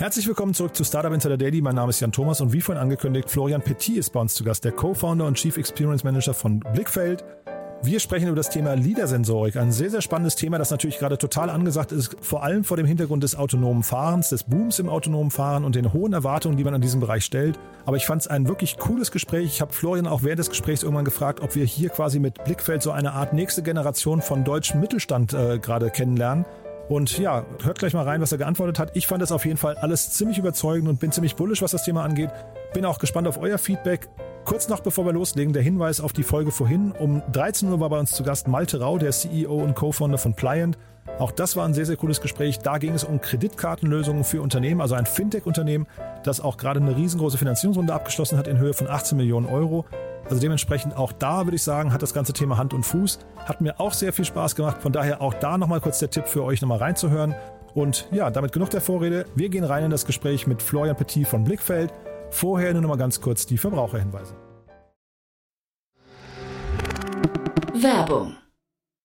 Herzlich willkommen zurück zu Startup Insider Daily. Mein Name ist Jan Thomas und wie vorhin angekündigt, Florian Petit ist bei uns zu Gast, der Co-Founder und Chief Experience Manager von Blickfeld. Wir sprechen über das Thema LIDAR-Sensorik, ein sehr, sehr spannendes Thema, das natürlich gerade total angesagt ist, vor allem vor dem Hintergrund des autonomen Fahrens, des Booms im autonomen Fahren und den hohen Erwartungen, die man an diesem Bereich stellt. Aber ich fand es ein wirklich cooles Gespräch. Ich habe Florian auch während des Gesprächs irgendwann gefragt, ob wir hier quasi mit Blickfeld so eine Art nächste Generation von deutschem Mittelstand äh, gerade kennenlernen. Und ja, hört gleich mal rein, was er geantwortet hat. Ich fand das auf jeden Fall alles ziemlich überzeugend und bin ziemlich bullisch, was das Thema angeht. Bin auch gespannt auf euer Feedback. Kurz noch bevor wir loslegen, der Hinweis auf die Folge vorhin. Um 13 Uhr war bei uns zu Gast Malte Rau, der CEO und Co-Founder von Pliant. Auch das war ein sehr, sehr cooles Gespräch. Da ging es um Kreditkartenlösungen für Unternehmen, also ein Fintech-Unternehmen, das auch gerade eine riesengroße Finanzierungsrunde abgeschlossen hat in Höhe von 18 Millionen Euro. Also dementsprechend auch da würde ich sagen, hat das ganze Thema Hand und Fuß. Hat mir auch sehr viel Spaß gemacht. Von daher auch da nochmal kurz der Tipp für euch nochmal reinzuhören. Und ja, damit genug der Vorrede. Wir gehen rein in das Gespräch mit Florian Petit von Blickfeld. Vorher nur nochmal ganz kurz die Verbraucherhinweise. Werbung.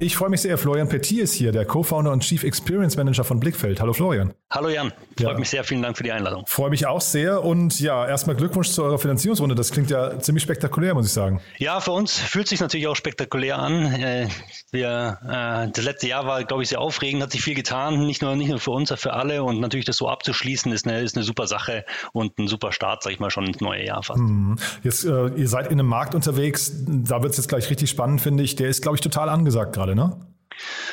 Ich freue mich sehr. Florian Petit ist hier, der Co-Founder und Chief Experience Manager von Blickfeld. Hallo Florian. Hallo Jan, freut Ja. mich sehr. Vielen Dank für die Einladung. Freue mich auch sehr. Und ja, erstmal Glückwunsch zu eurer Finanzierungsrunde. Das klingt ja ziemlich spektakulär, muss ich sagen. Ja, für uns fühlt sich natürlich auch spektakulär an. Äh, Wir, äh, das letzte Jahr war, glaube ich, sehr aufregend, hat sich viel getan, nicht nur, nicht nur für uns, sondern für alle. Und natürlich das so abzuschließen, ist eine, ist eine super Sache und ein super Start, sag ich mal, schon ins neue Jahr fast. Jetzt, äh, ihr seid in einem Markt unterwegs. Da wird es jetzt gleich richtig spannend, finde ich. Der ist, glaube ich, total angesagt gerade, ne?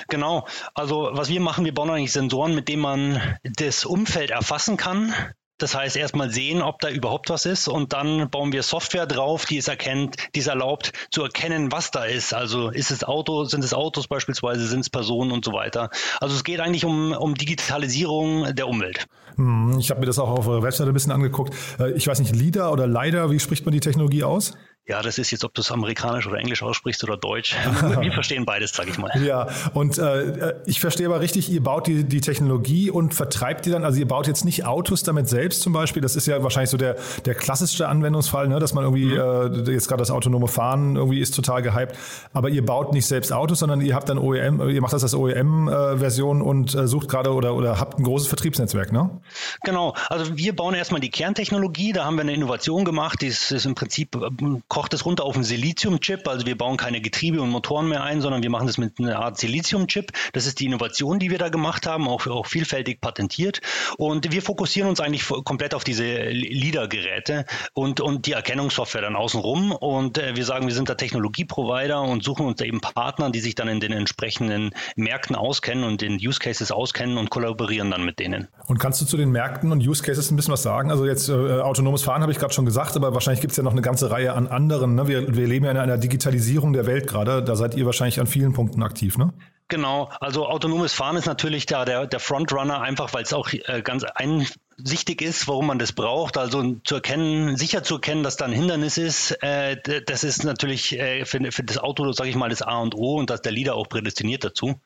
Genau. Also was wir machen, wir bauen eigentlich Sensoren, mit denen man das Umfeld erfassen kann. Das heißt, erstmal sehen, ob da überhaupt was ist und dann bauen wir Software drauf, die es erkennt, die es erlaubt zu erkennen, was da ist. Also ist es Auto, sind es Autos beispielsweise, sind es Personen und so weiter. Also es geht eigentlich um, um Digitalisierung der Umwelt. Hm, Ich habe mir das auch auf eurer Webseite ein bisschen angeguckt. Äh, Ich weiß nicht, LIDAR oder LIDAR, wie spricht man die Technologie aus? Ja, das ist jetzt, ob du es amerikanisch oder englisch aussprichst oder deutsch. Wir verstehen beides, sage ich mal. Ja, und äh, ich verstehe aber richtig, ihr baut die, die Technologie und vertreibt die dann, also ihr baut jetzt nicht Autos damit selbst zum Beispiel, das ist ja wahrscheinlich so der, der klassischste Anwendungsfall, ne, dass man irgendwie, äh, jetzt gerade das autonome Fahren irgendwie ist total gehypt, aber ihr baut nicht selbst Autos, sondern ihr habt dann OEM, ihr macht das als OEM-Version und äh, sucht gerade oder, oder habt ein großes Vertriebsnetzwerk, ne? Genau, also wir bauen erstmal die Kerntechnologie, da haben wir eine Innovation gemacht, die ist, ist im Prinzip, ähm, kocht es runter auf einen Silizium-Chip, also wir bauen keine Getriebe und Motoren mehr ein, sondern wir machen das mit einer Art Silizium-Chip. Das ist die Innovation, die wir da gemacht haben, auch, auch vielfältig patentiert. Und wir fokussieren uns eigentlich komplett auf diese LIDAR-Geräte und, und die Erkennungssoftware dann außenrum. Und äh, wir sagen, wir sind da Technologieprovider und suchen uns da eben Partner, die sich dann in den entsprechenden Märkten auskennen und den Use Cases auskennen und kollaborieren dann mit denen. Und kannst du zu den Märkten und Use Cases ein bisschen was sagen? Also jetzt äh, autonomes Fahren habe ich gerade schon gesagt, aber wahrscheinlich gibt es ja noch eine ganze Reihe an anderen. Ne? Wir, wir leben ja in einer Digitalisierung der Welt gerade. Da seid ihr wahrscheinlich an vielen Punkten aktiv, ne? Genau, also autonomes Fahren ist natürlich da der, der Frontrunner, einfach weil es auch äh, ganz ein, wichtig ist, warum man das braucht. Also zu erkennen, sicher zu erkennen, dass da ein Hindernis ist, äh, das ist natürlich äh, für, für das Auto, sage ich mal, das A und O und dass der Leader auch prädestiniert dazu.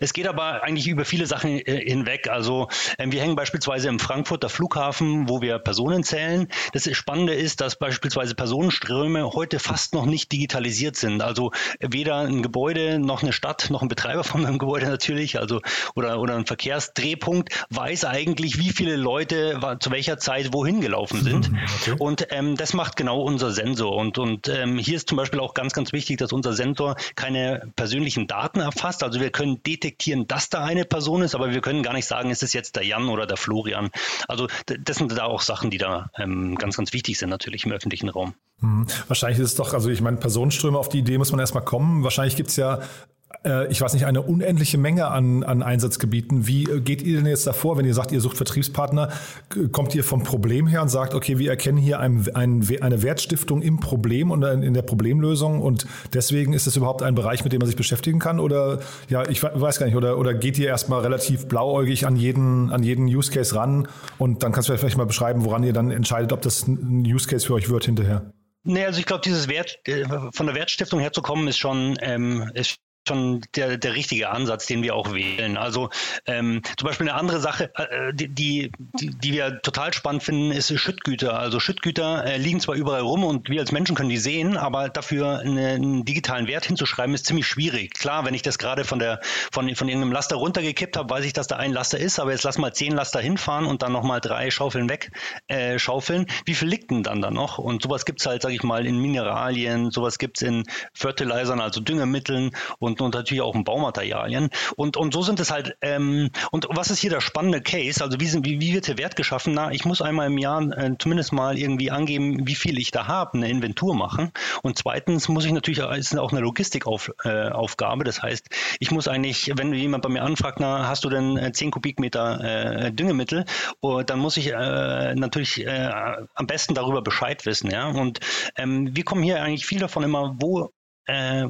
Es geht aber eigentlich über viele Sachen äh, hinweg. Also ähm, wir hängen beispielsweise im Frankfurter Flughafen, wo wir Personen zählen. Das Spannende ist, dass beispielsweise Personenströme heute fast noch nicht digitalisiert sind. Also weder ein Gebäude noch eine Stadt noch ein Betreiber von einem Gebäude natürlich, also oder, oder ein Verkehrsdrehpunkt weiß eigentlich, wie viele Leute Leute zu welcher Zeit wohin gelaufen sind. Okay. Und ähm, das macht genau unser Sensor. Und, und ähm, hier ist zum Beispiel auch ganz, ganz wichtig, dass unser Sensor keine persönlichen Daten erfasst. Also wir können detektieren, dass da eine Person ist, aber wir können gar nicht sagen, ist es jetzt der Jan oder der Florian. Also das sind da auch Sachen, die da ähm, ganz, ganz wichtig sind natürlich im öffentlichen Raum. Hm. Wahrscheinlich ist es doch, also ich meine, Personenströme auf die Idee muss man erstmal kommen. Wahrscheinlich gibt es ja äh, ich weiß nicht, eine unendliche Menge an, an Einsatzgebieten. Wie äh, geht ihr denn jetzt davor, wenn ihr sagt, ihr sucht Vertriebspartner? Kommt ihr vom Problem her und sagt, okay, wir erkennen hier ein, ein, eine Wertstiftung im Problem und in der Problemlösung und deswegen ist es überhaupt ein Bereich, mit dem man sich beschäftigen kann? Oder ja, ich weiß gar nicht, oder, oder geht ihr erstmal relativ blauäugig an jeden, an jeden Use Case ran und dann kannst du vielleicht mal beschreiben, woran ihr dann entscheidet, ob das ein Use Case für euch wird hinterher? Nee, also ich glaube, dieses Wert, äh, von der Wertstiftung herzukommen, ist schon, ähm, ist schon der, der richtige Ansatz, den wir auch wählen. Also ähm, zum Beispiel eine andere Sache, äh, die, die, die wir total spannend finden, ist Schüttgüter. Also Schüttgüter äh, liegen zwar überall rum und wir als Menschen können die sehen, aber dafür eine, einen digitalen Wert hinzuschreiben, ist ziemlich schwierig. Klar, wenn ich das gerade von der von, von irgendeinem Laster runtergekippt habe, weiß ich, dass da ein Laster ist, aber jetzt lass mal zehn Laster hinfahren und dann nochmal drei Schaufeln weg äh, schaufeln. Wie viel liegt denn dann da noch? Und sowas gibt es halt, sage ich mal, in Mineralien, sowas gibt es in Fertilizern, also Düngemitteln und und, und natürlich auch in Baumaterialien. Und, und so sind es halt, ähm, und was ist hier der spannende Case? Also wie, sind, wie, wie wird der Wert geschaffen? Na, ich muss einmal im Jahr äh, zumindest mal irgendwie angeben, wie viel ich da habe, eine Inventur machen. Und zweitens muss ich natürlich, ist auch eine Logistikaufgabe. Äh, das heißt, ich muss eigentlich, wenn jemand bei mir anfragt, na, hast du denn äh, 10 Kubikmeter äh, Düngemittel, oh, dann muss ich äh, natürlich äh, am besten darüber Bescheid wissen. Ja? Und ähm, wir kommen hier eigentlich viel davon immer, wo äh,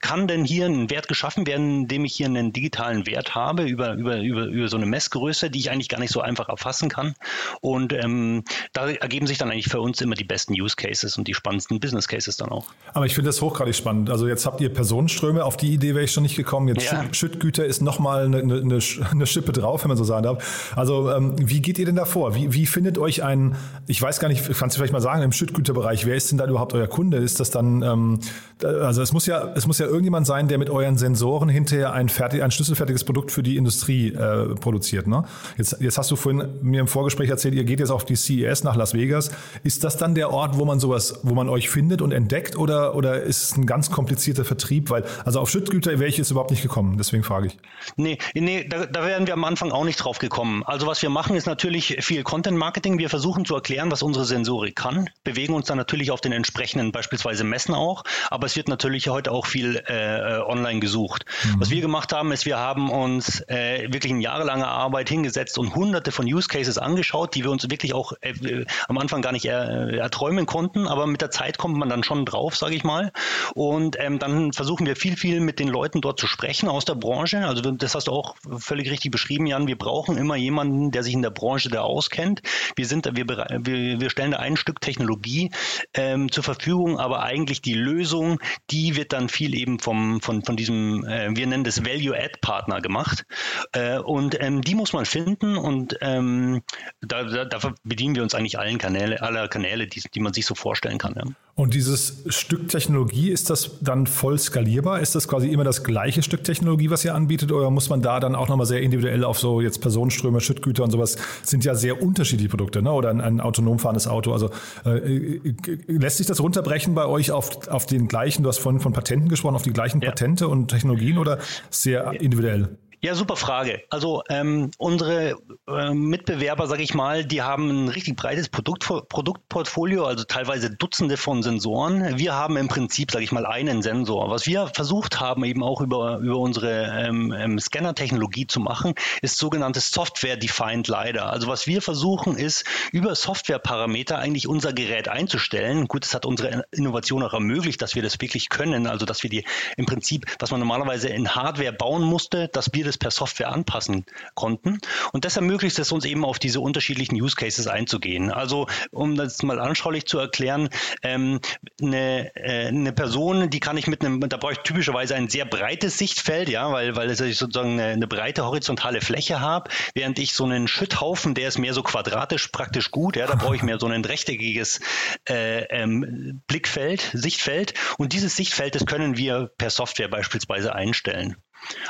kann denn hier ein Wert geschaffen werden, indem ich hier einen digitalen Wert habe über, über, über, über so eine Messgröße, die ich eigentlich gar nicht so einfach erfassen kann. Und ähm, da ergeben sich dann eigentlich für uns immer die besten Use Cases und die spannendsten Business Cases dann auch. Aber ich finde das hochgradig spannend. Also jetzt habt ihr Personenströme, auf die Idee wäre ich schon nicht gekommen. Jetzt ja. Schüttgüter ist nochmal eine, eine, eine Schippe drauf, wenn man so sagen darf. Also ähm, wie geht ihr denn da vor? Wie, wie findet euch ein, ich weiß gar nicht, kannst du vielleicht mal sagen, im Schüttgüterbereich, wer ist denn da überhaupt euer Kunde? Ist das dann, ähm, also es muss ja, es muss ja irgendjemand sein, der mit euren Sensoren hinterher ein, fertig, ein schlüsselfertiges Produkt für die Industrie äh, produziert. Ne? Jetzt, jetzt hast du vorhin mir im Vorgespräch erzählt, ihr geht jetzt auf die CES nach Las Vegas. Ist das dann der Ort, wo man sowas, wo man euch findet und entdeckt oder, oder ist es ein ganz komplizierter Vertrieb? Weil, also auf Schüttgüter wäre ich jetzt überhaupt nicht gekommen, deswegen frage ich. Nee, nee da, da wären wir am Anfang auch nicht drauf gekommen. Also was wir machen, ist natürlich viel Content Marketing. Wir versuchen zu erklären, was unsere Sensorik kann, bewegen uns dann natürlich auf den entsprechenden beispielsweise Messen auch, aber es wird natürlich heute auch viel äh, online gesucht. Mhm. Was wir gemacht haben, ist, wir haben uns äh, wirklich in jahrelanger Arbeit hingesetzt und hunderte von Use Cases angeschaut, die wir uns wirklich auch äh, am Anfang gar nicht äh, erträumen konnten, aber mit der Zeit kommt man dann schon drauf, sage ich mal. Und ähm, dann versuchen wir viel, viel mit den Leuten dort zu sprechen aus der Branche. Also das hast du auch völlig richtig beschrieben, Jan. Wir brauchen immer jemanden, der sich in der Branche da auskennt. Wir sind, wir, wir, wir stellen da ein Stück Technologie ähm, zur Verfügung, aber eigentlich die Lösung, die wird dann viel eben vom, von, von diesem, äh, wir nennen das Value-Add-Partner gemacht. Äh, und ähm, die muss man finden und ähm, da, da, da, bedienen wir uns eigentlich allen Kanäle, aller Kanäle, die, die man sich so vorstellen kann. Ja. Und dieses Stück Technologie, ist das dann voll skalierbar? Ist das quasi immer das gleiche Stück Technologie, was ihr anbietet? Oder muss man da dann auch nochmal sehr individuell auf so jetzt Personenströme, Schüttgüter und sowas, sind ja sehr unterschiedliche Produkte, ne? oder ein, ein autonom fahrendes Auto. Also äh, äh lässt sich das runterbrechen bei euch auf, auf den gleichen, du hast vorhin von Patenten gesprochen, auf die gleichen ja. Patente und Technologien oder sehr individuell? Ja, super Frage. Also ähm, unsere äh, Mitbewerber, sage ich mal, die haben ein richtig breites Produkt, Produktportfolio, also teilweise Dutzende von Sensoren. Wir haben im Prinzip, sage ich mal, einen Sensor. Was wir versucht haben, eben auch über, über unsere ähm, ähm, Scanner-Technologie zu machen, ist sogenanntes Software-Defined LiDAR. Also was wir versuchen, ist über Software-Parameter eigentlich unser Gerät einzustellen. Gut, das hat unsere Innovation auch ermöglicht, dass wir das wirklich können. Also dass wir die im Prinzip, was man normalerweise in Hardware bauen musste, dass wir das per Software anpassen konnten. Und das ermöglicht es uns eben auf diese unterschiedlichen Use Cases einzugehen. Also um das mal anschaulich zu erklären, ähm, eine, äh, eine Person, die kann ich mit einem, da brauche ich typischerweise ein sehr breites Sichtfeld, ja, weil, weil ich sozusagen eine, eine breite horizontale Fläche habe, während ich so einen Schütthaufen, der ist mehr so quadratisch praktisch gut, ja, da brauche ich mehr so ein rechteckiges äh, ähm, Blickfeld, Sichtfeld. Und dieses Sichtfeld, das können wir per Software beispielsweise einstellen.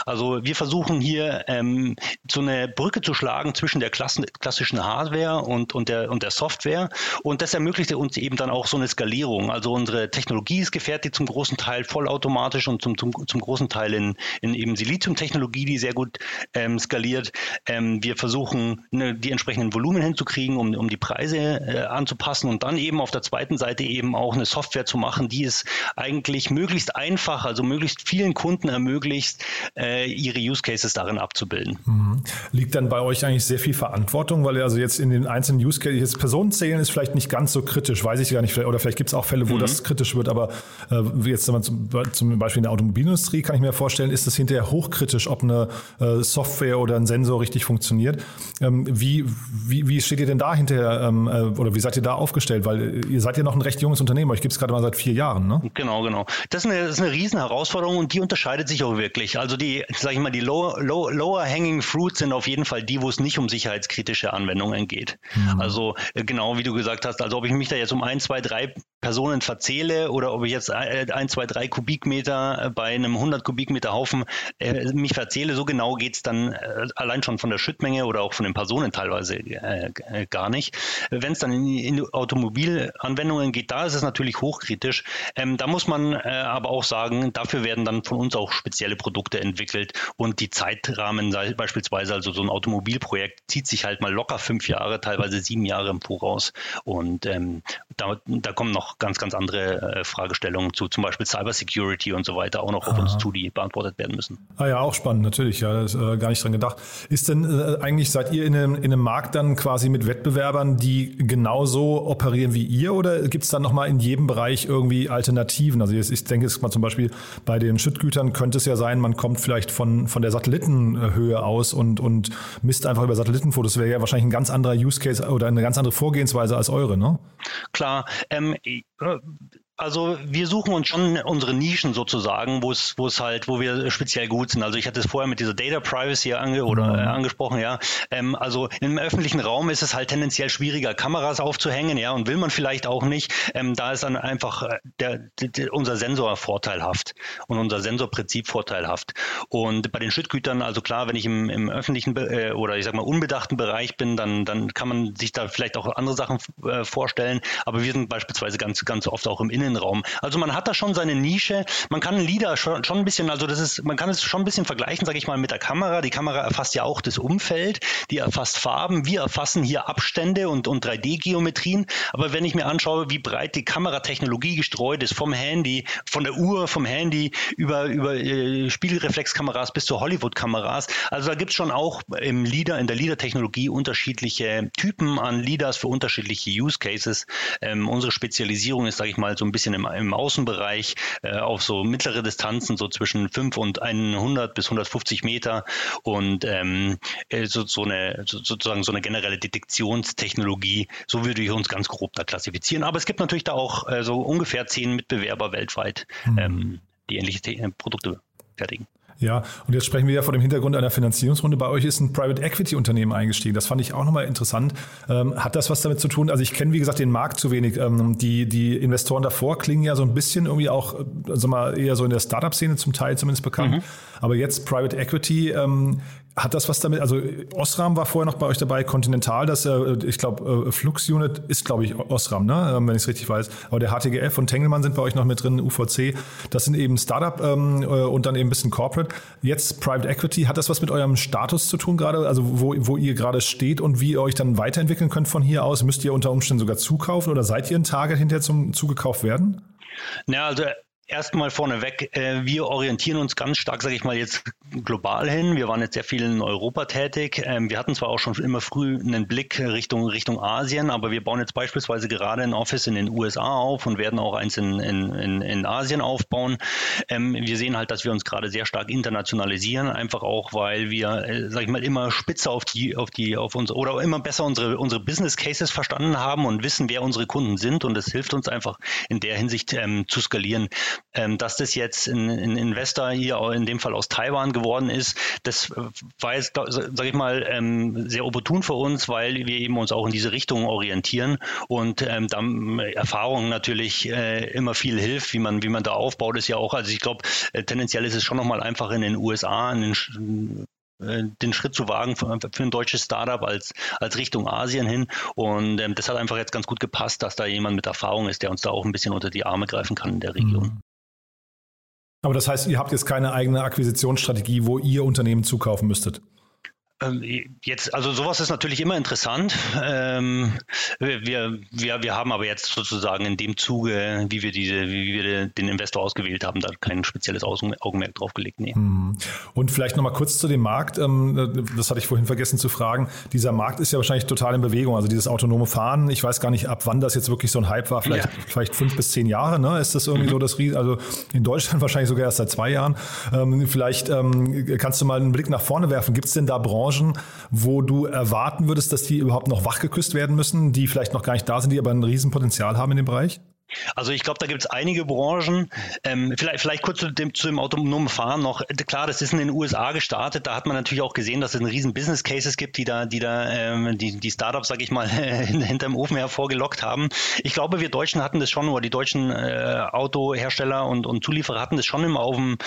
Also wir versuchen hier ähm, so eine Brücke zu schlagen zwischen der klassischen Hardware und, und, der, und der Software. Und das ermöglicht uns eben dann auch so eine Skalierung. Also unsere Technologie ist gefertigt zum großen Teil vollautomatisch und zum, zum, zum großen Teil in, in eben Silizium-Technologie, die sehr gut ähm, skaliert. Ähm, wir versuchen, ne, die entsprechenden Volumen hinzukriegen, um, um die Preise äh, anzupassen und dann eben auf der zweiten Seite eben auch eine Software zu machen, die es eigentlich möglichst einfach, also möglichst vielen Kunden ermöglicht, äh, ihre Use Cases darin abzubilden. Mhm. Liegt dann bei euch eigentlich sehr viel Verantwortung, weil ihr also jetzt in den einzelnen Use Cases, jetzt Personenzählen ist vielleicht nicht ganz so kritisch, weiß ich gar nicht, oder vielleicht gibt es auch Fälle, wo mhm. das kritisch wird, aber äh, jetzt zum, zum, Beispiel in der Automobilindustrie kann ich mir vorstellen, ist es hinterher hochkritisch, ob eine äh, Software oder ein Sensor richtig funktioniert. Ähm, wie, wie, wie steht ihr denn da hinterher ähm, äh, oder wie seid ihr da aufgestellt? Weil ihr seid ja noch ein recht junges Unternehmen, euch gibt es gerade mal seit vier Jahren, ne? Genau, genau. Das ist eine, das ist eine Riesenherausforderung und die unterscheidet sich auch wirklich. Also die, sag ich mal, die low, low, lower hanging fruits sind auf jeden Fall die, wo es nicht um sicherheitskritische Anwendungen geht. Mhm. Also äh, genau wie du gesagt hast, also ob ich mich da jetzt um ein, zwei, drei Personen verzähle oder ob ich jetzt ein, zwei, drei Kubikmeter bei einem 100 Kubikmeter Haufen äh, mich verzähle, so genau geht es dann äh, allein schon von der Schüttmenge oder auch von den Personen teilweise äh, äh gar nicht. Wenn es dann in, in Automobilanwendungen geht, da ist es natürlich hochkritisch. Ähm, da muss man äh, aber auch sagen, dafür werden dann von uns auch spezielle Produkte entwickelt und die Zeitrahmen beispielsweise, also so ein Automobilprojekt zieht sich halt mal locker fünf Jahre, teilweise sieben Jahre im Voraus und ähm, da, da kommen noch ganz, ganz andere äh, Fragestellungen zu, zum Beispiel Cybersecurity und so weiter, auch noch auf uns zu, die beantwortet werden müssen. Ah ja, auch spannend, natürlich, ja, das ist äh, gar nicht dran gedacht. Ist denn äh, eigentlich, seid ihr in einem, in einem Markt dann quasi mit Wettbewerbern, die genauso operieren wie ihr oder gibt es dann nochmal in jedem Bereich irgendwie Alternativen? Also ich denke jetzt mal zum Beispiel bei den Schüttgütern könnte es ja sein, man kommt vielleicht von, von der Satellitenhöhe aus und, und misst einfach über Satellitenfotos. Das wäre ja wahrscheinlich ein ganz anderer Use Case oder eine ganz andere Vorgehensweise als eure, ne? Klar. Ähm, also wir suchen uns schon unsere Nischen sozusagen, wo es, wo es halt, wo wir speziell gut sind. Also ich hatte es vorher mit dieser Data Privacy ange oder mhm. äh, angesprochen, ja. Ähm, also im öffentlichen Raum ist es halt tendenziell schwieriger, Kameras aufzuhängen, ja, und will man vielleicht auch nicht. Ähm, da ist dann einfach äh, der, der, unser Sensor vorteilhaft und unser Sensorprinzip vorteilhaft. Und bei den Schüttgütern, also klar, wenn ich im, im öffentlichen äh, oder ich sag mal unbedachten Bereich bin, dann, dann kann man sich da vielleicht auch andere Sachen äh, vorstellen. Aber wir sind beispielsweise ganz, ganz oft auch im Innen Innenraum. Also man hat da schon seine Nische. Man kann Lieder schon, schon ein bisschen, also das ist, man kann es schon ein bisschen vergleichen, sage ich mal, mit der Kamera. Die Kamera erfasst ja auch das Umfeld, die erfasst Farben. Wir erfassen hier Abstände und, und 3D-Geometrien. Aber wenn ich mir anschaue, wie breit die Kameratechnologie gestreut ist, vom Handy, von der Uhr, vom Handy über, über äh, Spiegelreflexkameras bis zu Hollywood-Kameras. Also da gibt es schon auch im Leader, in der Leader-Technologie unterschiedliche Typen an Leaders für unterschiedliche Use Cases. Ähm, unsere Spezialisierung ist, sage ich mal, so ein bisschen im, im Außenbereich äh, auf so mittlere Distanzen, so zwischen 5 und 100 bis 150 Meter und ähm, äh, so, so eine sozusagen so eine generelle Detektionstechnologie. So würde ich uns ganz grob da klassifizieren. Aber es gibt natürlich da auch äh, so ungefähr zehn Mitbewerber weltweit, mhm. ähm, die ähnliche Te Produkte fertigen. Ja, und jetzt sprechen wir ja vor dem Hintergrund einer Finanzierungsrunde. Bei euch ist ein Private Equity Unternehmen eingestiegen. Das fand ich auch nochmal interessant. Ähm, hat das was damit zu tun? Also ich kenne, wie gesagt, den Markt zu wenig. Ähm, die, die Investoren davor klingen ja so ein bisschen irgendwie auch, also mal eher so in der Startup-Szene zum Teil zumindest bekannt. Mhm. Aber jetzt Private Equity, ähm, hat das was damit, also Osram war vorher noch bei euch dabei, Continental, das, äh, ich glaube, äh, Flux Unit ist, glaube ich, Osram, ne? Ähm, wenn ich es richtig weiß. Aber der HTGF und Tengelmann sind bei euch noch mit drin, UVC. Das sind eben Startup ähm, äh, und dann eben ein bisschen Corporate. Jetzt Private Equity, hat das was mit eurem Status zu tun gerade? Also wo, wo ihr gerade steht und wie ihr euch dann weiterentwickeln könnt von hier aus? Müsst ihr unter Umständen sogar zukaufen oder seid ihr ein Target hinterher zum zugekauft werden? Ja, also Erstmal vorneweg, äh, wir orientieren uns ganz stark, sage ich mal, jetzt global hin. Wir waren jetzt sehr viel in Europa tätig. Ähm, wir hatten zwar auch schon immer früh einen Blick Richtung, Richtung Asien, aber wir bauen jetzt beispielsweise gerade ein Office in den USA auf und werden auch eins in, in, in Asien aufbauen. Ähm, wir sehen halt, dass wir uns gerade sehr stark internationalisieren, einfach auch, weil wir, äh, sage ich mal, immer spitzer auf die, auf die, auf uns oder immer besser unsere, unsere Business Cases verstanden haben und wissen, wer unsere Kunden sind und es hilft uns einfach in der Hinsicht ähm, zu skalieren. Ähm, dass das jetzt ein, ein, Investor hier in dem Fall aus Taiwan geworden ist, das war jetzt, sage ich mal, ähm, sehr opportun für uns, weil wir eben uns auch in diese Richtung orientieren und ähm, dann Erfahrung natürlich äh, immer viel hilft, wie man, wie man da aufbaut, ist ja auch, also ich glaube, äh, tendenziell ist es schon nochmal einfacher in den USA, in den äh, den Schritt zu wagen für, ein deutsches Startup als, als Richtung Asien hin. Und ähm, das hat einfach jetzt ganz gut gepasst, dass da jemand mit Erfahrung ist, der uns da auch ein bisschen unter die Arme greifen kann in der Region. Aber das heißt, ihr habt jetzt keine eigene Akquisitionsstrategie, wo ihr Unternehmen zukaufen müsstet? Ähm, jetzt, also sowas ist natürlich immer interessant. Ähm, wir, wir, wir haben aber jetzt sozusagen in dem Zuge, wie wir diese, wie wir den Investor ausgewählt haben, da kein spezielles Augenmerk drauf gelegt. Nee. Hm. Und vielleicht nochmal kurz zu dem Markt. Ähm, das hatte ich vorhin vergessen zu fragen. Dieser Markt ist ja wahrscheinlich total in Bewegung. Also dieses autonome Fahren. Ich weiß gar nicht, ab wann das jetzt wirklich so ein Hype war. Vielleicht, ja. vielleicht fünf bis zehn Jahre. Ne? Ist das irgendwie mhm. so das Riesen? Also in Deutschland wahrscheinlich sogar erst seit zwei Jahren. Vielleicht kannst du mal einen Blick nach vorne werfen. Gibt es denn da Branchen? Branchen, wo du erwarten würdest, dass die überhaupt noch wachgeküsst werden müssen, die vielleicht noch gar nicht da sind, die aber ein Riesenpotenzial haben in dem Bereich? Also ich glaube, da gibt es einige Branchen. Ähm, vielleicht, vielleicht kurz zu dem, zu dem autonomen Fahren noch. Klar, das ist in den USA gestartet. Da hat man natürlich auch gesehen, dass es einen riesen Business Cases gibt, die da, die da ähm, die, die Startups, sage ich mal, hinterm Ofen hervorgelockt haben. Ich glaube, wir Deutschen hatten das schon, oder die deutschen äh, Autohersteller und, und Zulieferer hatten das schon immer auf dem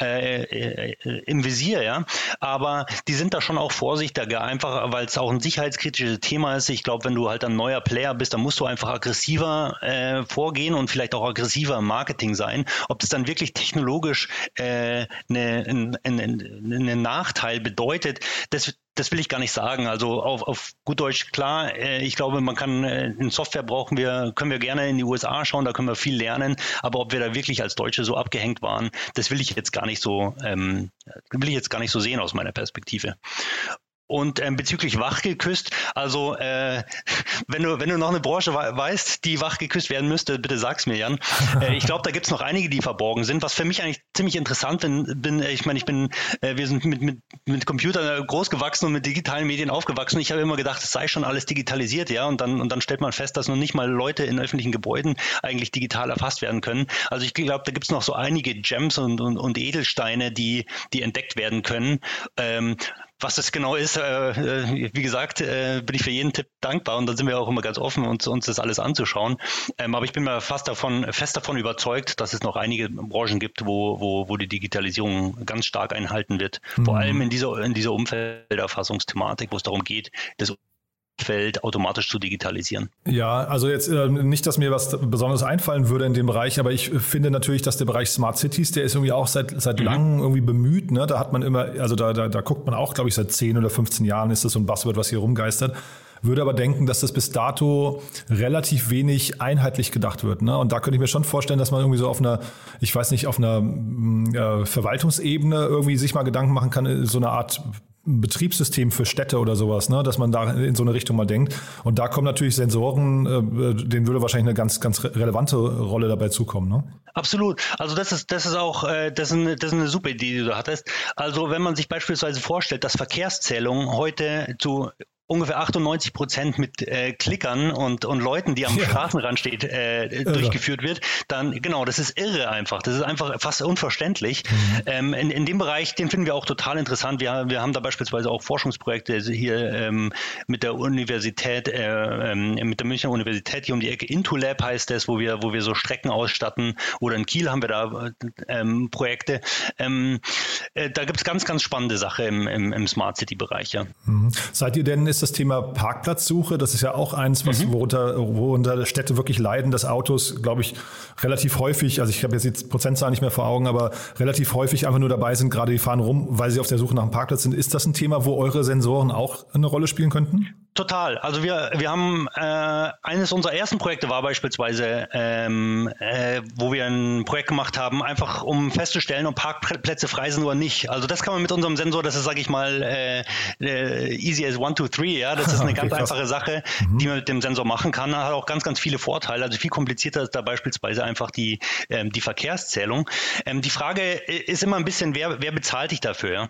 äh, äh, im Visier, ja. Aber die sind da schon auch vorsichtiger, einfach weil es auch ein sicherheitskritisches Thema ist. Ich glaube, wenn du halt ein neuer Player bist, dann musst du einfach aggressiver äh, vorgehen vorgehen und vielleicht auch aggressiver im Marketing sein. Ob das dann wirklich technologisch äh, eine, einen eine Nachteil bedeutet, das, das will ich gar nicht sagen. Also auf, auf gut Deutsch klar, äh, ich glaube, man kann äh, in Software brauchen wir, können wir gerne in die USA schauen, da können wir viel lernen. Aber ob wir da wirklich als Deutsche so abgehängt waren, das will ich jetzt gar nicht so, ähm, will ich jetzt gar nicht so sehen aus meiner Perspektive. Und ähm, bezüglich wach geküsst, also äh, wenn du wenn du noch eine Branche weißt, die wach geküsst werden müsste, bitte sag's mir, Jan. Äh, ich glaube, da gibt's noch einige, die verborgen sind. Was für mich eigentlich ziemlich interessant bin, bin ich meine, ich bin, äh, wir sind mit, mit, mit Computern groß gewachsen und mit digitalen Medien aufgewachsen. Ich habe immer gedacht, es sei schon alles digitalisiert, ja, und dann und dann stellt man fest, dass noch nicht mal Leute in öffentlichen Gebäuden eigentlich digital erfasst werden können. Also ich glaube, da gibt's noch so einige Gems und, und, und Edelsteine, die die entdeckt werden können. Ähm, was das genau ist, äh, äh, wie gesagt, äh, bin ich für jeden Tipp dankbar und da sind wir auch immer ganz offen, uns, uns das alles anzuschauen. Ähm, aber ich bin mir fast davon, fest davon überzeugt, dass es noch einige Branchen gibt, wo, wo, wo die Digitalisierung ganz stark einhalten wird. Mhm. Vor allem in dieser, in dieser Umfelderfassungsthematik, wo es darum geht, das Feld automatisch zu digitalisieren. Ja, also jetzt äh, nicht, dass mir was Besonderes einfallen würde in dem Bereich, aber ich finde natürlich, dass der Bereich Smart Cities, der ist irgendwie auch seit, seit mhm. langem irgendwie bemüht. Ne? Da hat man immer, also da, da, da guckt man auch, glaube ich, seit 10 oder 15 Jahren ist das so ein Buzzword, was hier rumgeistert würde aber denken, dass das bis dato relativ wenig einheitlich gedacht wird. Ne? Und da könnte ich mir schon vorstellen, dass man irgendwie so auf einer, ich weiß nicht, auf einer mm, äh, Verwaltungsebene irgendwie sich mal Gedanken machen kann, so eine Art Betriebssystem für Städte oder sowas, ne? dass man da in so eine Richtung mal denkt. Und da kommen natürlich Sensoren, äh, denen würde wahrscheinlich eine ganz, ganz relevante Rolle dabei zukommen. Ne? Absolut. Also das ist, das ist auch, äh, das, ist eine, das ist eine super Idee, die du hattest. Also wenn man sich beispielsweise vorstellt, dass Verkehrszählung heute zu ungefähr 98 Prozent mit äh, Klickern und, und Leuten, die am ja. Straßenrand steht, äh, durchgeführt wird, dann genau, das ist irre einfach. Das ist einfach fast unverständlich. Mhm. Ähm, in, in dem Bereich, den finden wir auch total interessant. Wir, wir haben da beispielsweise auch Forschungsprojekte hier ähm, mit der Universität, äh, ähm, mit der Münchner Universität hier um die Ecke. Intolab heißt das, wo wir, wo wir so Strecken ausstatten. Oder in Kiel haben wir da ähm, Projekte. Ähm, äh, da gibt es ganz, ganz spannende Sachen im, im, im Smart City-Bereich. Ja. Mhm. Seid ihr denn ist das Thema Parkplatzsuche. Das ist ja auch eins, was, mhm. worunter, worunter Städte wirklich leiden, dass Autos, glaube ich, relativ häufig, also ich habe jetzt die Prozentzahl nicht mehr vor Augen, aber relativ häufig einfach nur dabei sind, gerade die fahren rum, weil sie auf der Suche nach einem Parkplatz sind. Ist das ein Thema, wo eure Sensoren auch eine Rolle spielen könnten? Total. Also wir, wir haben äh, eines unserer ersten Projekte war beispielsweise, ähm, äh, wo wir ein Projekt gemacht haben, einfach um festzustellen, ob Parkplätze frei sind oder nicht. Also das kann man mit unserem Sensor, das ist, sage ich mal, äh, äh, easy as one, two, three. Ja, das ist eine okay, ganz krass. einfache Sache, mhm. die man mit dem Sensor machen kann. Hat auch ganz, ganz viele Vorteile. Also viel komplizierter ist da beispielsweise einfach die ähm, die Verkehrszählung. Ähm, die Frage ist immer ein bisschen, wer wer bezahlt dich dafür? Ja?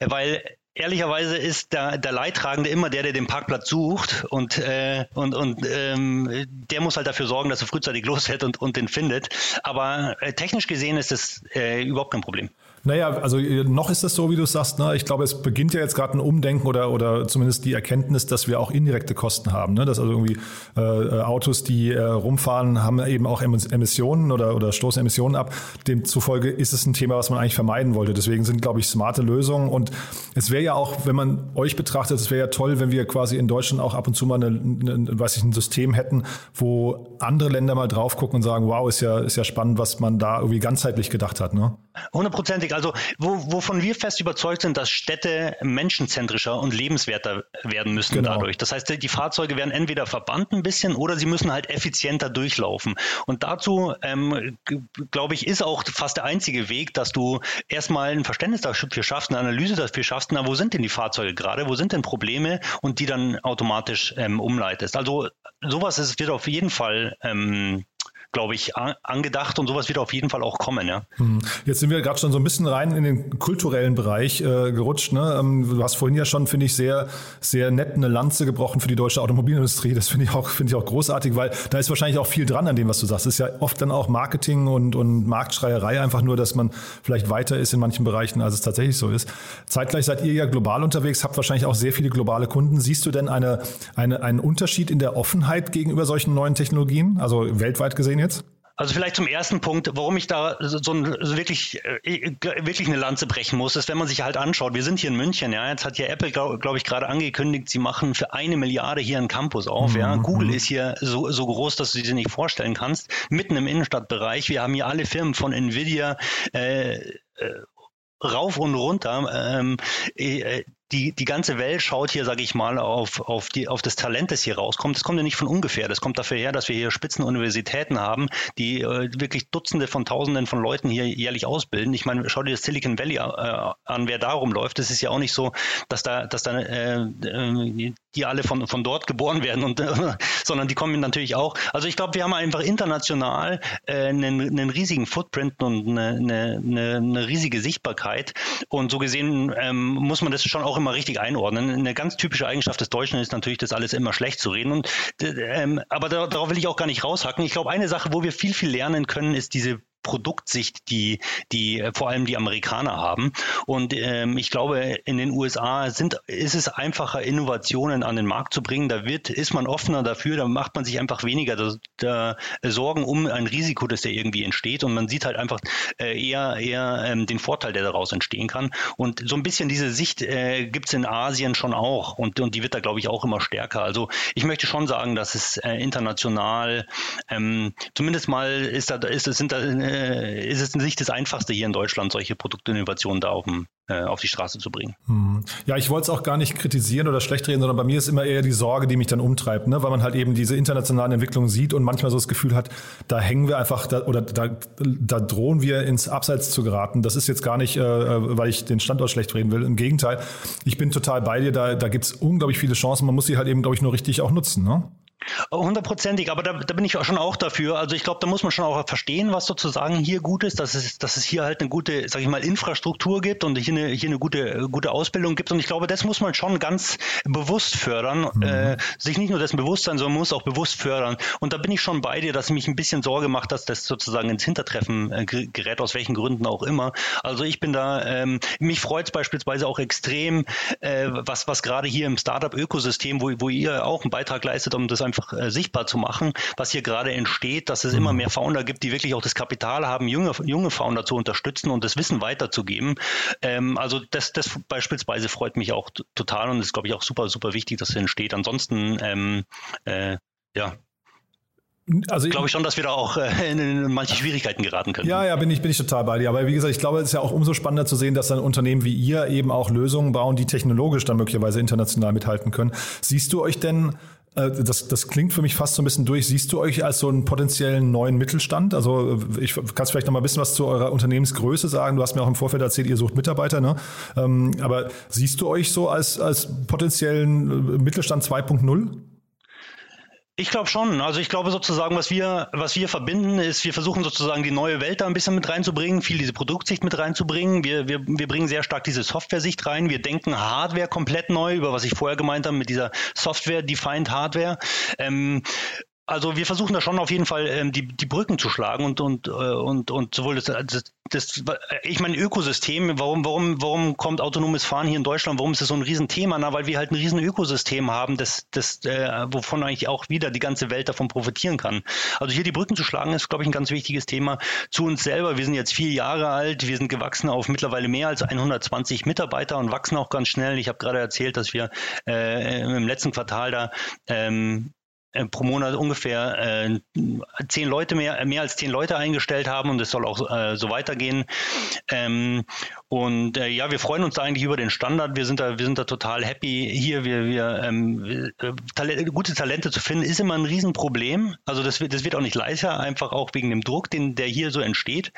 Weil ehrlicherweise ist der, der Leidtragende immer der, der den Parkplatz sucht und, äh, und, und ähm, der muss halt dafür sorgen, dass er frühzeitig losfährt und, und den findet. Aber äh, technisch gesehen ist das äh, überhaupt kein Problem. Naja, also äh, noch ist es so, wie du sagst. Ne? Ich glaube, es beginnt ja jetzt gerade ein Umdenken oder, oder zumindest die Erkenntnis, dass wir auch indirekte Kosten haben. Ne? Dass also irgendwie äh, äh, Autos, die äh, rumfahren, haben eben auch Emissionen oder, oder stoßen Emissionen ab. Demzufolge ist es ein Thema, was man eigentlich vermeiden wollte. Deswegen sind, glaube ich, smarte Lösungen. Und es wäre ja auch, wenn man euch betrachtet, es wäre ja toll, wenn wir quasi in Deutschland auch ab und zu mal eine, eine, weiß ich, ein System hätten, wo andere Länder mal drauf gucken und sagen, wow, ist ja, ist ja spannend, was man da irgendwie ganzheitlich gedacht hat. Ne? Hundertprozentig. Also wo, wovon wir fest überzeugt sind, dass Städte menschenzentrischer und lebenswerter werden müssen genau. dadurch. Das heißt, die Fahrzeuge werden entweder verbannt ein bisschen oder sie müssen halt effizienter durchlaufen. Und dazu, ähm, glaube ich, ist auch fast der einzige Weg, dass du erstmal ein Verständnis dafür schaffst, eine Analyse dafür schaffst, na, wo sind denn die Fahrzeuge gerade, wo sind denn Probleme und die dann automatisch ähm, umleitest. Also sowas ist, wird auf jeden Fall ähm, glaube ich, angedacht und sowas wird auf jeden Fall auch kommen. Ja. Hm. Jetzt sind wir gerade schon so ein bisschen rein in den kulturellen Bereich äh, gerutscht. Ne? Ähm, du hast vorhin ja schon, finde ich, sehr, sehr nett eine Lanze gebrochen für die deutsche Automobilindustrie. Das finde ich auch, finde ich auch großartig, weil da ist wahrscheinlich auch viel dran an dem, was du sagst. Es ist ja oft dann auch Marketing und, und Marktschreierei einfach nur, dass man vielleicht weiter ist in manchen Bereichen, als es tatsächlich so ist. Zeitgleich seid ihr ja global unterwegs, habt wahrscheinlich auch sehr viele globale Kunden. Siehst du denn eine, eine, einen Unterschied in der Offenheit gegenüber solchen neuen Technologien, also weltweit gesehen jetzt? Also vielleicht zum ersten Punkt, warum ich da so, ein, so wirklich, äh, wirklich eine Lanze brechen muss, ist, wenn man sich halt anschaut, wir sind hier in München, ja, jetzt hat ja Apple, glaube glaub ich, gerade angekündigt, sie machen für eine Milliarde hier einen Campus auf, mhm. ja. Google mhm. ist hier so, so groß, dass du sie dir nicht vorstellen kannst, mitten im Innenstadtbereich. Wir haben hier alle Firmen von Nvidia, äh, äh rauf und runter. Ähm, äh, die, die ganze Welt schaut hier, sage ich mal, auf, auf, die, auf das Talent, das hier rauskommt. Das kommt ja nicht von ungefähr. Das kommt dafür her, dass wir hier Spitzenuniversitäten haben, die äh, wirklich Dutzende von Tausenden von Leuten hier jährlich ausbilden. Ich meine, schau dir das Silicon Valley äh, an, wer da rumläuft. Es ist ja auch nicht so, dass da, dass da äh, äh die alle von, von dort geboren werden, und, äh, sondern die kommen natürlich auch. Also ich glaube, wir haben einfach international äh, einen, einen riesigen Footprint und eine, eine, eine riesige Sichtbarkeit. Und so gesehen ähm, muss man das schon auch immer richtig einordnen. Eine ganz typische Eigenschaft des Deutschen ist natürlich, das alles immer schlecht zu reden. Und, ähm, aber darauf will ich auch gar nicht raushacken. Ich glaube, eine Sache, wo wir viel, viel lernen können, ist diese Produktsicht, die, die äh, vor allem die Amerikaner haben. Und ähm, ich glaube, in den USA sind, ist es einfacher, Innovationen an den Markt zu bringen. Da wird, ist man offener dafür, da macht man sich einfach weniger da, da Sorgen um ein Risiko, das da irgendwie entsteht. Und man sieht halt einfach äh, eher, eher ähm, den Vorteil, der daraus entstehen kann. Und so ein bisschen diese Sicht äh, gibt es in Asien schon auch. Und, und die wird da, glaube ich, auch immer stärker. Also ich möchte schon sagen, dass es äh, international ähm, zumindest mal ist da, ist, sind da äh, ist es nicht das Einfachste hier in Deutschland, solche Produktinnovationen da auf, dem, äh, auf die Straße zu bringen. Hm. Ja, ich wollte es auch gar nicht kritisieren oder schlecht reden, sondern bei mir ist immer eher die Sorge, die mich dann umtreibt, ne? weil man halt eben diese internationalen Entwicklungen sieht und manchmal so das Gefühl hat, da hängen wir einfach da, oder da, da drohen wir ins Abseits zu geraten. Das ist jetzt gar nicht, äh, weil ich den Standort schlecht reden will. Im Gegenteil, ich bin total bei dir, da, da gibt es unglaublich viele Chancen. Man muss sie halt eben, glaube ich, nur richtig auch nutzen. Ne? Hundertprozentig, aber da, da, bin ich auch schon auch dafür. Also ich glaube, da muss man schon auch verstehen, was sozusagen hier gut ist, dass es, dass es hier halt eine gute, sag ich mal, Infrastruktur gibt und hier eine, hier eine gute, gute Ausbildung gibt. Und ich glaube, das muss man schon ganz bewusst fördern. Mhm. Äh, sich nicht nur dessen bewusst sein, sondern muss auch bewusst fördern. Und da bin ich schon bei dir, dass ich mich ein bisschen Sorge macht, dass das sozusagen ins Hintertreffen äh, gerät, aus welchen Gründen auch immer. Also ich bin da, ähm, mich freut es beispielsweise auch extrem, äh, was, was gerade hier im Startup-Ökosystem, wo, wo ihr auch einen Beitrag leistet, um das einfach äh, sichtbar zu machen, was hier gerade entsteht, dass es immer mhm. mehr Founder gibt, die wirklich auch das Kapital haben, junge, junge Founder zu unterstützen und das Wissen weiterzugeben. Ähm, also das, das beispielsweise freut mich auch total und ist, glaube ich, auch super, super wichtig, dass es entsteht. Ansonsten, ähm, äh, ja, also glaube ich schon, dass wir da auch äh, in, manche Schwierigkeiten geraten können. Ja, ja, bin ich, bin ich total bei dir. Aber wie gesagt, ich glaube, es ist ja auch umso spannender zu sehen, dass dann Unternehmen wie ihr eben auch Lösungen bauen, die technologisch dann möglicherweise international mithalten können. Siehst du euch denn das, das klingt für mich fast so ein bisschen durch. Siehst du euch als so einen potenziellen neuen Mittelstand? Also äh, ich kannst vielleicht noch mal ein bisschen was zu eurer Unternehmensgröße sagen. Du hast mir auch im Vorfeld erzählt, ihr sucht Mitarbeiter. Ne? Ähm, aber siehst du euch so als, als potenziellen äh, Mittelstand 2.0? Ich glaube schon. Also ich glaube sozusagen, was wir, was wir verbinden, ist, wir versuchen sozusagen die neue Welt da ein bisschen mit reinzubringen, viel diese Produktsicht mit reinzubringen. Wir, wir, wir bringen sehr stark diese Software-Sicht rein. Wir denken Hardware komplett neu, über was ich vorher gemeint habe, mit dieser Software-Defined Hardware. Ähm, also wir versuchen da schon auf jeden Fall ähm, die, die Brücken zu schlagen und und äh, und und sowohl das, das, das ich meine Ökosystem, warum warum warum kommt autonomes Fahren hier in Deutschland? Warum ist es so ein Riesenthema? Na, weil wir halt ein riesen Ökosystem haben, das das äh, wovon eigentlich auch wieder die ganze Welt davon profitieren kann. Also hier die Brücken zu schlagen ist, glaube ich, ein ganz wichtiges Thema zu uns selber. Wir sind jetzt vier Jahre alt, wir sind gewachsen auf mittlerweile mehr als 120 Mitarbeiter und wachsen auch ganz schnell. Ich habe gerade erzählt, dass wir äh, im letzten Quartal da ähm, äh, pro Monat ungefähr äh, zehn Leute mehr, mehr als zehn Leute eingestellt haben und es soll auch äh, so weitergehen. Ähm, und äh, ja, wir freuen uns da eigentlich über den Standard. Wir sind da, wir sind da total happy hier. Wir, wir ähm, äh, Talente, gute Talente zu finden, ist immer ein Riesenproblem. Also das wird, das wird auch nicht leichter, einfach auch wegen dem Druck, den, der hier so entsteht.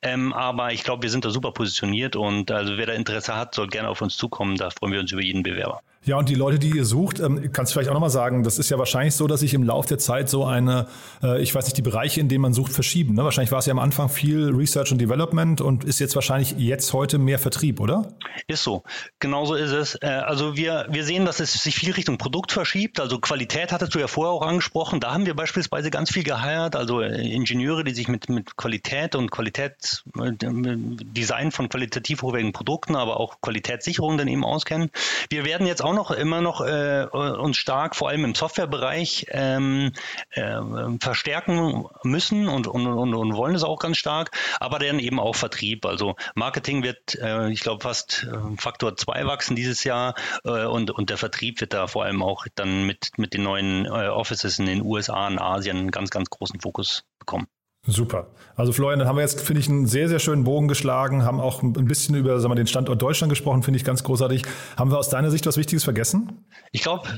Ähm, aber ich glaube, wir sind da super positioniert und also wer da Interesse hat, soll gerne auf uns zukommen. Da freuen wir uns über jeden Bewerber. Ja, und die Leute, die ihr sucht, ähm, kannst du vielleicht auch nochmal sagen, das ist ja wahrscheinlich so, dass sich im Laufe der Zeit so eine, äh, ich weiß nicht, die Bereiche, in denen man sucht, verschieben. Ne? Wahrscheinlich war es ja am Anfang viel Research und Development und ist jetzt wahrscheinlich jetzt heute mehr Vertrieb, oder? Ist so. Genauso ist es. Äh, also wir, wir sehen, dass es sich viel Richtung Produkt verschiebt. Also Qualität hattest du ja vorher auch angesprochen. Da haben wir beispielsweise ganz viel geheiert. Also äh, Ingenieure, die sich mit, mit Qualität und Qualitätsdesign von qualitativ hochwertigen Produkten, aber auch Qualitätssicherung dann eben auskennen. Wir werden jetzt auch noch immer noch äh, uns stark, vor allem im Softwarebereich, ähm, äh, verstärken müssen und, und, und, und, wollen es auch ganz stark, aber dann eben auch Vertrieb. Also Marketing wird, äh, ich glaube, fast äh, Faktor 2 wachsen dieses Jahr äh, und, und der Vertrieb wird da vor allem auch dann mit, mit den neuen äh, Offices in den USA und Asien einen ganz, ganz großen Fokus bekommen. Super. Also Florian, dann haben wir jetzt, finde ich, einen sehr, sehr schönen Bogen geschlagen, haben auch ein bisschen über sagen wir, den Standort Deutschland gesprochen, finde ich ganz großartig. Haben wir aus deiner Sicht was Wichtiges vergessen? Ich glaube,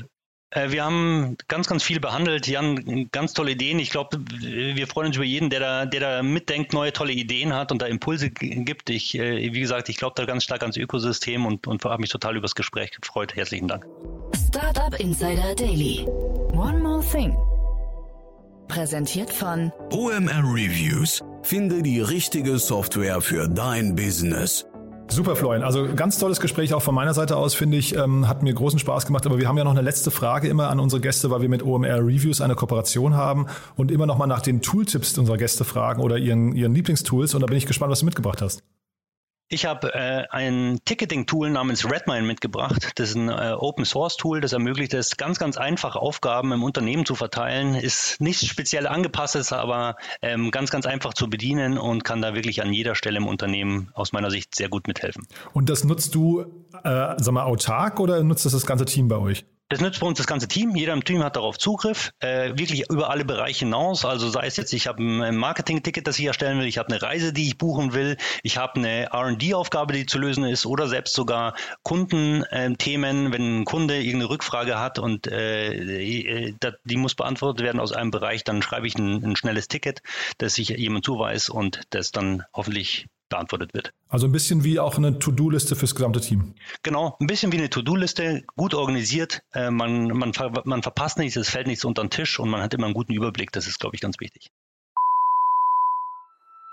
wir haben ganz, ganz viel behandelt. Jan, ganz tolle Ideen. Ich glaube, wir freuen uns über jeden, der da, der da mitdenkt, neue tolle Ideen hat und da Impulse gibt. Ich, äh, wie gesagt, ich glaube da ganz stark ans Ökosystem und, und habe mich total über das Gespräch gefreut. Herzlichen Dank. Startup Insider Daily. One more thing. Präsentiert von OMR Reviews. Finde die richtige Software für dein Business. Super, Florian. Also ganz tolles Gespräch auch von meiner Seite aus, finde ich. Ähm, hat mir großen Spaß gemacht. Aber wir haben ja noch eine letzte Frage immer an unsere Gäste, weil wir mit OMR Reviews eine Kooperation haben und immer noch mal nach den Tooltips unserer Gäste fragen oder ihren, ihren Lieblingstools. Und da bin ich gespannt, was du mitgebracht hast. Ich habe äh, ein Ticketing-Tool namens Redmine mitgebracht. Das ist ein äh, Open-Source-Tool, das ermöglicht es, ganz, ganz einfach Aufgaben im Unternehmen zu verteilen. Ist nicht speziell angepasst, ist aber ähm, ganz, ganz einfach zu bedienen und kann da wirklich an jeder Stelle im Unternehmen aus meiner Sicht sehr gut mithelfen. Und das nutzt du, äh, sag mal, autark oder nutzt das das ganze Team bei euch? Das nützt bei uns das ganze Team. Jeder im Team hat darauf Zugriff, äh, wirklich über alle Bereiche hinaus. Also sei es jetzt, ich habe ein Marketing-Ticket, das ich erstellen will, ich habe eine Reise, die ich buchen will, ich habe eine R&D-Aufgabe, die zu lösen ist oder selbst sogar Kundenthemen, äh, wenn ein Kunde irgendeine Rückfrage hat und äh, äh die muss beantwortet werden aus einem Bereich, dann schreibe ich ein, ein schnelles Ticket, das sich jemand zuweist und das dann hoffentlich beantwortet wird. Also ein bisschen wie auch eine To-Do-Liste fürs gesamte Team. Genau, ein bisschen wie eine To-Do-Liste, gut organisiert. Äh, man, man, man verpasst nichts, es fällt nichts unter den Tisch und man hat immer einen guten Überblick. Das ist, glaube ich, ganz wichtig.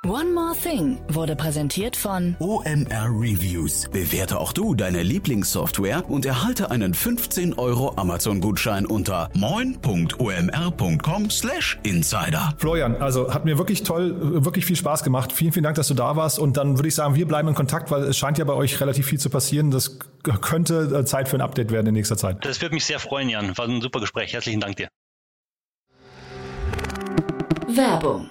One More Thing wurde präsentiert von OMR Reviews. Bewerte auch du deine Lieblingssoftware und erhalte einen 15 Euro Amazon-Gutschein unter moin.omr.com/insider. Florian, also hat mir wirklich toll, wirklich viel Spaß gemacht. Vielen, vielen Dank, dass du da warst. Und dann würde ich sagen, wir bleiben in Kontakt, weil es scheint ja bei euch relativ viel zu passieren. Das könnte äh, Zeit für ein Update werden in nächster Zeit. Das würde mich sehr freuen, Jan. War ein super Gespräch. Herzlichen Dank dir. Werbung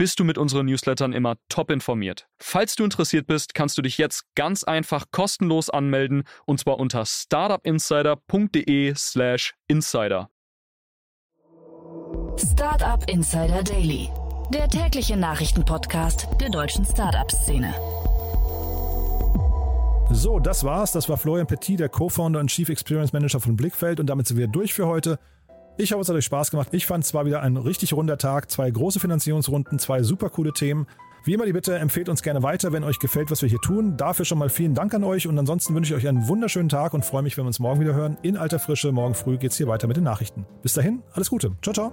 bist du mit unseren Newslettern immer top informiert. Falls du interessiert bist, kannst du dich jetzt ganz einfach kostenlos anmelden und zwar unter startupinsider.de/slash insider. Startup Insider Daily, der tägliche Nachrichtenpodcast der deutschen Startup-Szene. So, das war's. Das war Florian Petit, der Co-Founder und Chief Experience Manager von Blickfeld und damit sind wir durch für heute. Ich hoffe, es hat euch Spaß gemacht. Ich fand es war wieder ein richtig runder Tag. Zwei große Finanzierungsrunden, zwei super coole Themen. Wie immer die Bitte, empfehlt uns gerne weiter, wenn euch gefällt, was wir hier tun. Dafür schon mal vielen Dank an euch und ansonsten wünsche ich euch einen wunderschönen Tag und freue mich, wenn wir uns morgen wieder hören. In alter Frische, morgen früh geht's hier weiter mit den Nachrichten. Bis dahin, alles Gute. Ciao, ciao.